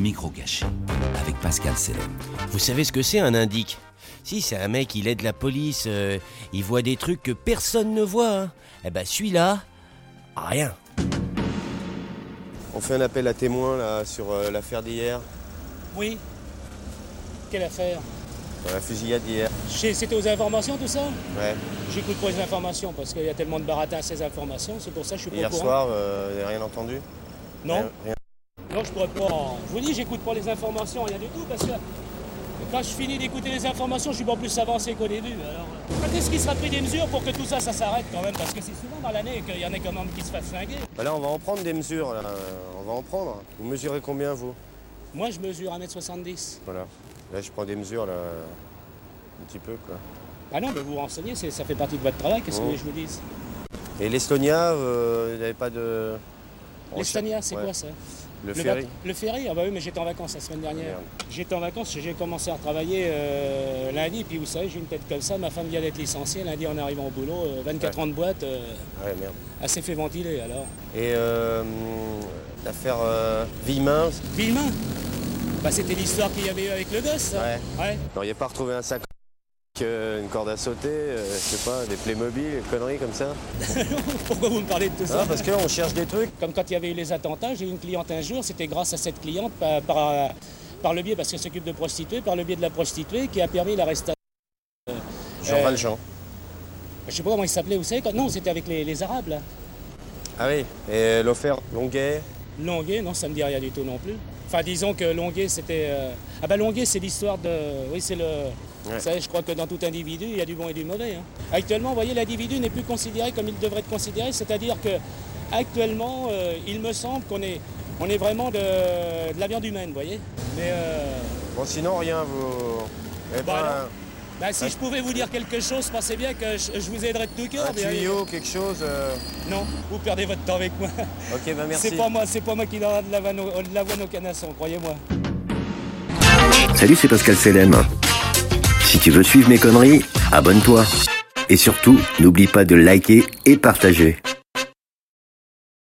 micro caché avec Pascal Selem. Vous savez ce que c'est un indique? Si, c'est un mec, il aide la police, euh, il voit des trucs que personne ne voit. hein. Eh ben celui-là, rien. On fait un appel à témoins là sur euh, l'affaire d'hier, Oui. Quelle affaire? Dans la fusillade d'hier. C'était aux informations tout ça? Ouais. J'écoute pas les informations parce qu'il y a tellement de baratin à ces informations, c'est pour ça que je suis pas Hier au courant. soir, euh, vous n'avez rien entendu? Non, Rien- rien. Non, je pourrais pas. Je vous dis, j'écoute pas les informations, rien du tout, parce que quand je finis d'écouter les informations, je suis pas plus avancé qu'au début. Alors, euh, quand est-ce qu'il sera pris des mesures pour que tout ça, ça s'arrête quand même? Parce que c'est souvent dans l'année qu'il y en a quand même qui se fassent flinguer. Bah là, on va en prendre des mesures. Là. On va en prendre. Vous mesurez combien, vous? Moi, je mesure 1m70. Voilà. Là, je prends des mesures, là, un petit peu, quoi. Ah non, mais vous vous renseignez, ça fait partie de votre travail, qu'est-ce que Oh. que je vous dise? Et l'Estonia, euh, il n'y avait pas de... L'Estonia, c'est Ouais. quoi ça? Le ferry Le ferry Ah bah oui, mais j'étais en vacances la semaine dernière. J'étais en vacances, j'ai commencé à travailler euh, lundi, puis vous savez, j'ai une tête comme ça, ma femme vient d'être licenciée, lundi en arrivant au boulot, euh, 24 Ouais. ans de boîte, euh, Ouais, merde. assez fait ventiler alors. Et euh, l'affaire euh, Villemin, Villemain Bah c'était l'histoire qu'il y avait eu avec le gosse, ça. Ouais. Ouais. non, il n'y a pas retrouvé un sac, euh, une corde à sauter, euh, je sais pas, des Playmobil, des conneries comme ça Pourquoi vous me parlez de tout ça parce qu'on cherche des trucs. Comme quand il y avait eu les attentats, j'ai eu une cliente un jour, c'était grâce à cette cliente, par, par, par le biais, parce qu'elle s'occupe de prostituées, par le biais de la prostituée, qui a permis l'arrestation. Jean Euh, Valjean. Je sais pas comment il s'appelait, vous savez, quand... non, c'était avec les, les Arabes, là. Ah oui, et l'offert Longuet, Longuet, non, ça me dit rien du tout non plus. Enfin, disons que Longuet, c'était. euh, Ah, bah, Longuet, c'est l'histoire de. Oui, c'est le. Vous savez, je crois que dans tout individu, il y a du bon et du mauvais. hein. Actuellement, vous voyez, l'individu n'est plus considéré comme il devrait être considéré, c'est-à-dire que actuellement, euh, il me semble qu'on est, on est vraiment de, de la viande humaine, vous voyez. Mais euh, Bon, sinon, rien, vous. Eh Bah, ben, bah, si je pouvais vous dire quelque chose, pensez bien que je, je vous aiderais de tout cœur. un mais, euh, tuyau, quelque chose. euh, Non, vous perdez votre temps avec moi. Ok, bah merci. C'est pas moi, c'est pas moi qui donne de l'avoine au, de au canasson, croyez-moi. Salut, c'est Pascal Selem. Si tu veux suivre mes conneries, abonne-toi. Et surtout, n'oublie pas de liker et partager.